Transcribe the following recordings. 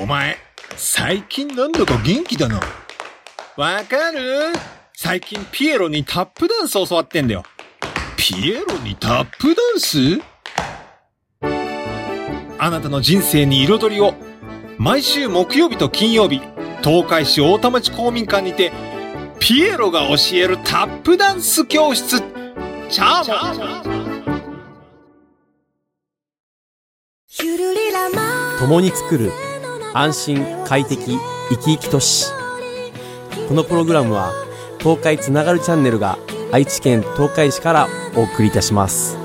お前、最近なんだか元気だな。わかる？最近ピエロにタップダンス教わってんだよ。ピエロにタップダンス？あなたの人生に彩りを。毎週木曜日と金曜日、東海市大田町公民館にて、ピエロが教えるタップダンス教室。チャーモン共に作る安心快適生き生き都市このプログラムは東海つながるチャンネルが愛知県東海市からお送りいたします。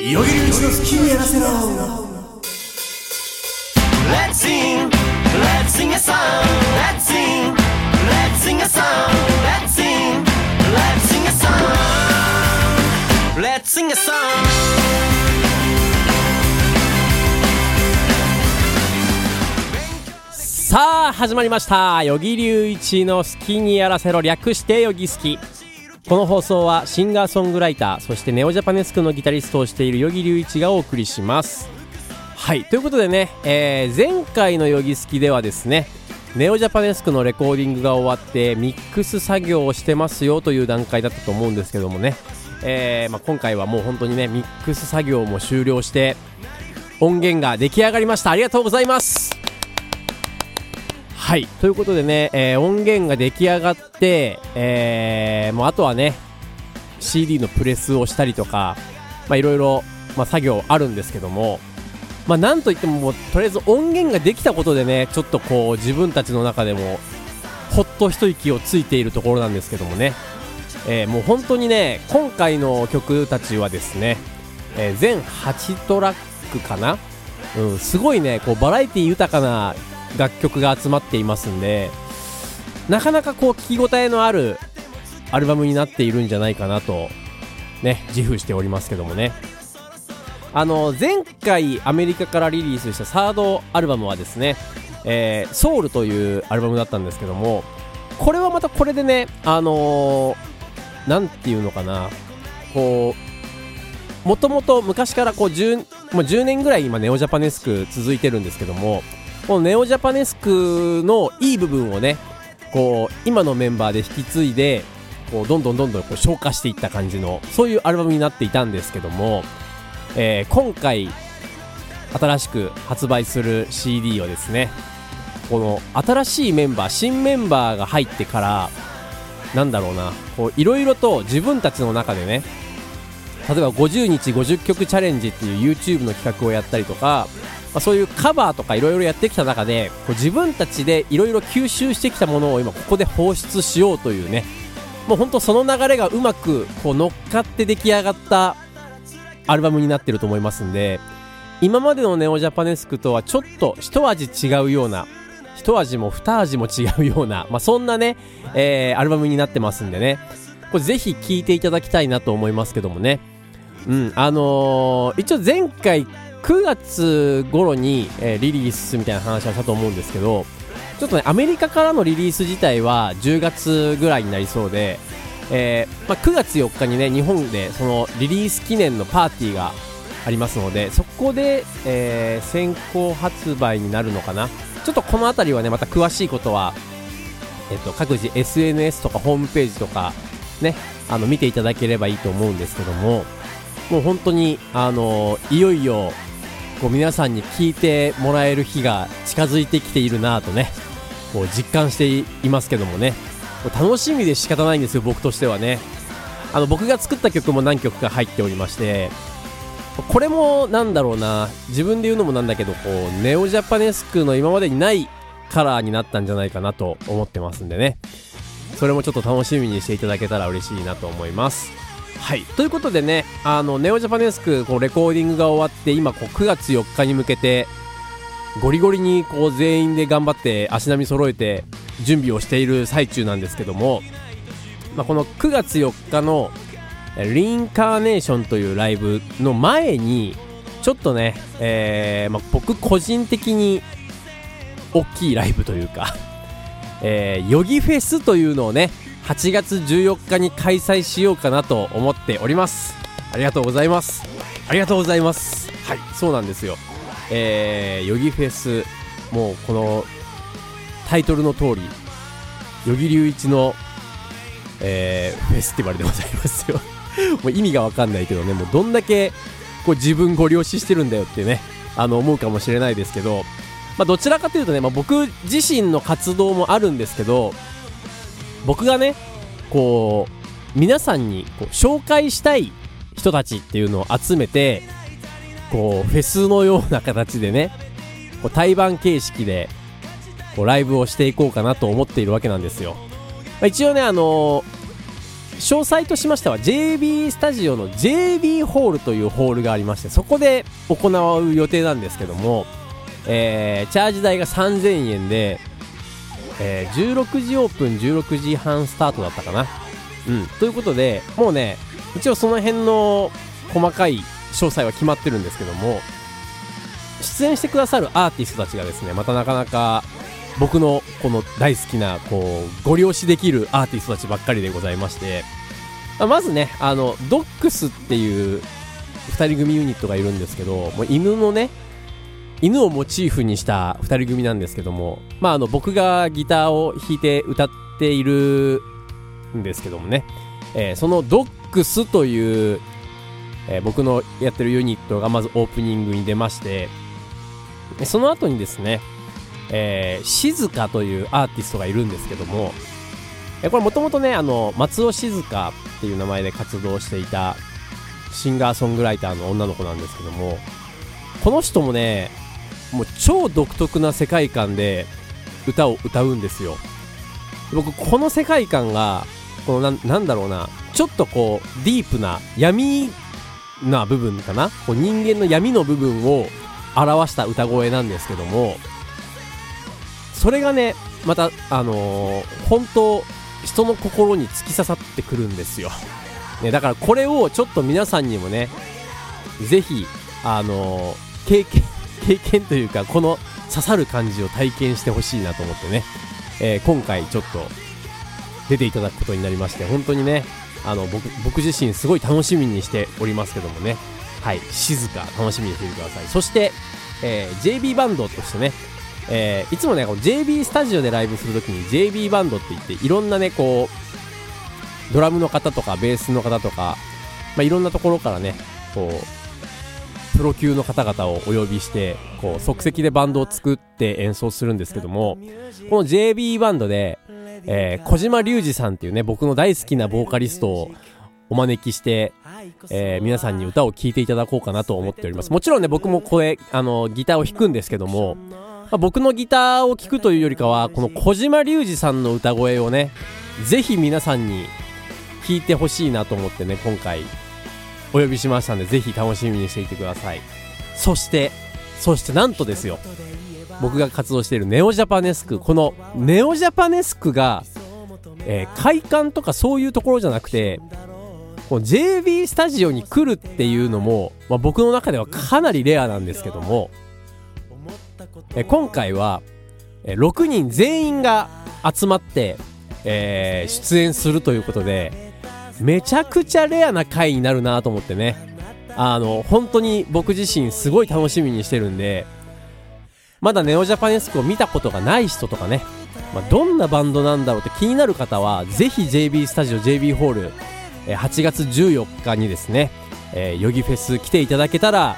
いよいようちの好きにやらせろ。A song. さあ始まりました。与木隆一の好きにやらせろ略してよぎ好きこの放送はシンガーソングライターそしてネオジャパネスクのギタリストをしている与木隆一がお送りします。はいということでね、えー前回のヨギ好きではですねネオジャパネスクのレコーディングが終わってミックス作業をしてますよという段階だったと思うんですけどもね、えーまあ、今回はもう本当にねミックス作業も終了して音源が出来上がりました。ありがとうございます。はい。ということでね、えー音源が出来上がって、えーもうあとはね CD のプレスをしたりとかいろいろ、作業あるんですけどもまあなんといってももうとりあえず音源ができたことでねちょっとこう自分たちの中でもほっと一息をついているところなんですけどもね、えーもう本当にね今回の曲たちはですね、えー全8トラックかな、うん、すごいねこうバラエティ豊かな楽曲が集まっていますんでなかなかこう聞き応えのあるアルバムになっているんじゃないかなとね自負しておりますけどもね。あの前回アメリカからリリースしたサードアルバムはですね、えーソウルというアルバムだったんですけどもこれはまたこれでねあのーなんていうのかな。こうもともと昔からこう 10, もう10年ぐらい今ネオジャパネスク続いてるんですけどもこのネオジャパネスクのいい部分をねこう今のメンバーで引き継いでこうどんどんどんどんこう消化していった感じのそういうアルバムになっていたんですけども、えー今回新しく発売する CD をですねこの新しいメンバー新メンバーが入ってからなんだろうな。こういろいろと自分たちの中でね例えば50日50曲チャレンジっていう YouTube の企画をやったりとか、まあ、そういうカバーとかいろいろやってきた中でこう自分たちでいろいろ吸収してきたものを今ここで放出しようというねもう本当その流れがうまくこう乗っかって出来上がったアルバムになってると思いますんで今までのネオジャパネスクとはちょっと一味違うような一味も二味も違うような、まあ、そんなね、えーアルバムになってますんでね。これぜひ聴いていただきたいなと思いますけどもね。うんあのー一応前回9月頃に、えーリリースみたいな話はしたと思うんですけどちょっとねアメリカからのリリース自体は10月ぐらいになりそうで、えーまあ、9月4日にね日本でそのリリース記念のパーティーがありますのでそこで、え先行発売になるのかな。ちょっとこの辺りはねまた詳しいことは、えっと、各自 SNS とかホームページとかねあの見ていただければいいと思うんですけどももう本当にあのいよいよこう皆さんに聞いてもらえる日が近づいてきているなとねこう実感していますけどもね。こう楽しみで仕方ないんですよ僕としてはね。あの僕が作った曲も何曲か入っておりましてこれもなんだろうな。自分で言うのもなんだけどこうネオジャパネスクの今までにないカラーになったんじゃないかなと思ってますんでね。それもちょっと楽しみにしていただけたら嬉しいなと思います。はい。ということでねあのネオジャパネスクこうレコーディングが終わって今こう9月4日に向けてゴリゴリにこう全員で頑張って足並み揃えて準備をしている最中なんですけども、まあ、この9月4日のリンカーネーションというライブの前にちょっとね、えーまあ、僕個人的に大きいライブというか えー、ヨギフェスというのをね、8月14日に開催しようかなと思っております。ありがとうございます。ありがとうございます。はい、そうなんですよ。えー、ヨギフェス、もうこのタイトルの通り、ヨギ隆一の、えーフェスティバルでございますよ。もう意味がわかんないけどね、もうどんだけこう自分ご了承してるんだよってね、あの思うかもしれないですけど、まあ、どちらかというとね、まあ、僕自身の活動もあるんですけど、僕がね、こう、皆さんにこう紹介したい人たちっていうのを集めて、こう、フェスのような形でね、こう対バン形式で、こう、ライブをしていこうかなと思っているわけなんですよ。まあ、一応ね、あのー詳細としましては JB スタジオの JB ホールというホールがありましてそこで行う予定なんですけども、えーチャージ代が3000円で、えー16時オープン16時半スタートだったかな。うん。ということでもうね一応その辺の細かい詳細は決まってるんですけども出演してくださるアーティストたちがですねまたなかなか僕のこの大好きなこうご了承できるアーティストたちばっかりでございましてまずねあのドックスっていう2人組ユニットがいるんですけどもう犬のね犬をモチーフにした2人組なんですけどもまああの僕がギターを弾いて歌っているんですけどもね、えーそのドックスという、えー僕のやってるユニットがまずオープニングに出ましてその後にですねえー、静香というアーティストがいるんですけども、えこれもともとね、あの、松尾静香っていう名前で活動していたシンガーソングライターの女の子なんですけども、この人もね、もう超独特な世界観で歌を歌うんですよ。僕、この世界観が、このななんだろうな、ちょっとこう、ディープな闇な部分かな？こう人間の闇の部分を表した歌声なんですけども、それがね、また、あのー本当、人の心に突き刺さってくるんですよ。ね、だからこれをちょっと皆さんにもね、ぜひ、あのー経験、経験というか、この刺さる感じを体験してほしいなと思ってね、えー今回ちょっと出ていただくことになりまして、本当にね、あの、僕、僕自身すごい楽しみにしておりますけどもね、はい、静か楽しみにしていてください。そして、えー JB バンドとしてね、えーいつもね、JB スタジオでライブするときに JB バンドって言って、いろんなね、こう、ドラムの方とか、ベースの方とか、まあ、いろんなところからね、こう、プロ級の方々をお呼びして、こう、即席でバンドを作って演奏するんですけども、この JB バンドで、えー小島隆二さんっていうね、僕の大好きなボーカリストをお招きして、えー皆さんに歌を聴いていただこうかなと思っております。もちろんね、僕も声、あの、ギターを弾くんですけども、まあ僕のギターを聴くというよりかは、この小島隆二さんの歌声をね、ぜひ皆さんに聴いてほしいなと思ってね、今回お呼びしましたんで、ぜひ楽しみにしていてください。そして、そしてなんとですよ、僕が活動しているネオジャパネスク、このネオジャパネスクが、えー会館とかそういうところじゃなくて、この JB スタジオに来るっていうのも、まあ、僕の中ではかなりレアなんですけども、え今回は、え6人全員が集まって、えー出演するということで、めちゃくちゃレアな回になるなと思ってね、あの、本当に僕自身すごい楽しみにしてるんで、まだネオジャパネスクを見たことがない人とかね、まあ、どんなバンドなんだろうって気になる方は、ぜひ JB スタジオ JB ホール、8月14日にですね、えー、ヨギフェス来ていただけたら、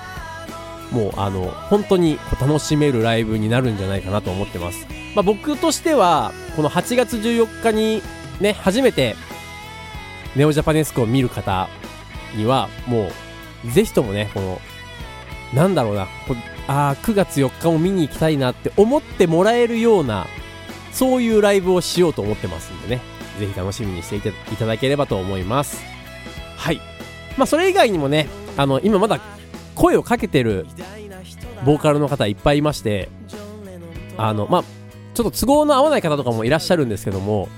もうあの、本当に楽しめるライブになるんじゃないかなと思ってます。まあ、僕としては、この8月14日にね、初めて、ネオジャパネスクを見る方には、もう、ぜひともね、この、なんだろうな、こあ9月4日も見に行きたいなって思ってもらえるような、そういうライブをしようと思ってますんでね、ぜひ楽しみにしていていただければと思います。はい。まあ、それ以外にもね、あの、今まだ声をかけてるボーカルの方いっぱいいまして、あの、まあ、ちょっと都合の合わない方とかもいらっしゃるんですけども、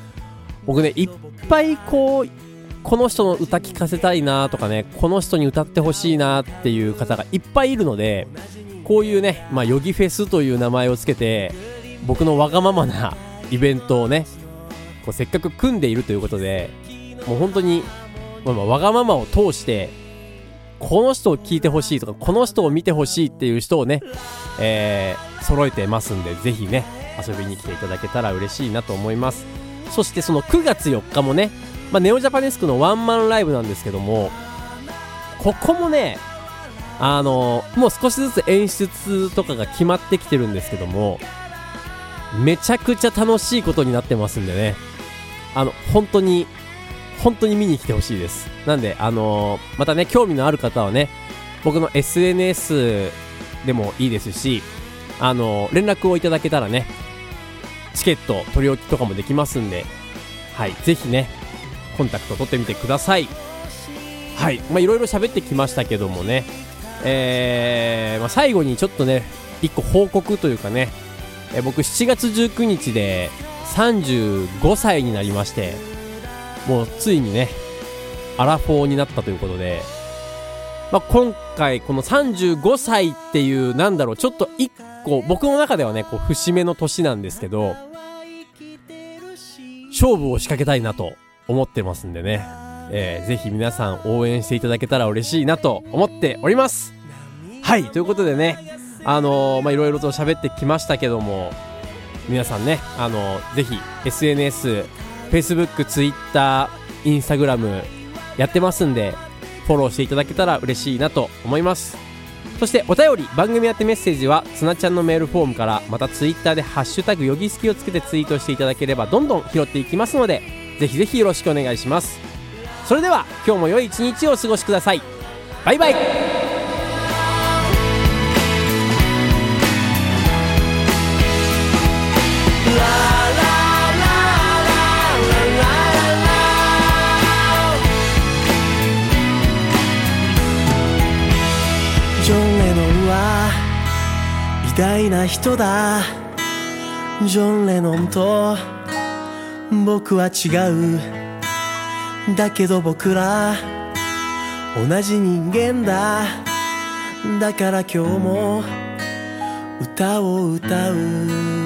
僕ね、いっぱいこう、この人の歌聴かせたいなとかね、この人に歌ってほしいなっていう方がいっぱいいるので、こういうね、まあ、ヨギフェスという名前をつけて、僕のわがままな イベントをねこうせっかく組んでいるということでもう本当に、まあわがままを通してこの人を聞いてほしいとかこの人を見てほしいっていう人をね、えー、揃えてますんでぜひね遊びに来ていただけたら嬉しいなと思います。そしてその9月4日もね、まあ、ネオジャパネスクのワンマンライブなんですけどもここもねあのもう少しずつ演出とかが決まってきてるんですけどもめちゃくちゃ楽しいことになってますんでね。あの本当に本当に見に来てほしいです。なんであのーまたね興味のある方はね僕の SNS でもいいですしあのー連絡をいただけたらねチケット取り置きとかもできますんではいぜひねコンタクト取ってみてください。はいまあいろいろ喋ってきましたけどもねえーまあ、最後にちょっとね一個報告というかねえ僕7月19日で35歳になりましてもうついにねアラフォーになったということで、まあ、今回この35歳っていうなんだろうちょっと一個僕の中ではねこう節目の年なんですけど勝負を仕掛けたいなと思ってますんでね、えーぜひ皆さん応援していただけたら嬉しいなと思っております。はいということでねあのーまいろいろと喋ってきましたけども皆さんねあのーぜひ SNS Facebook、Twitter、Instagram やってますんでフォローしていただけたら嬉しいなと思います。そしてお便り番組宛てメッセージはつなちゃんのメールフォームからまた Twitter で「ハッシュタグよぎすき」をつけてツイートしていただければどんどん拾っていきますのでぜひぜひよろしくお願いします。それでは今日も良い一日をお過ごしください。バイバイ。ジ大な人だ。ジョン・レノンと僕は違う。だけど僕ら同じ人間だ。だから今日も歌を歌う。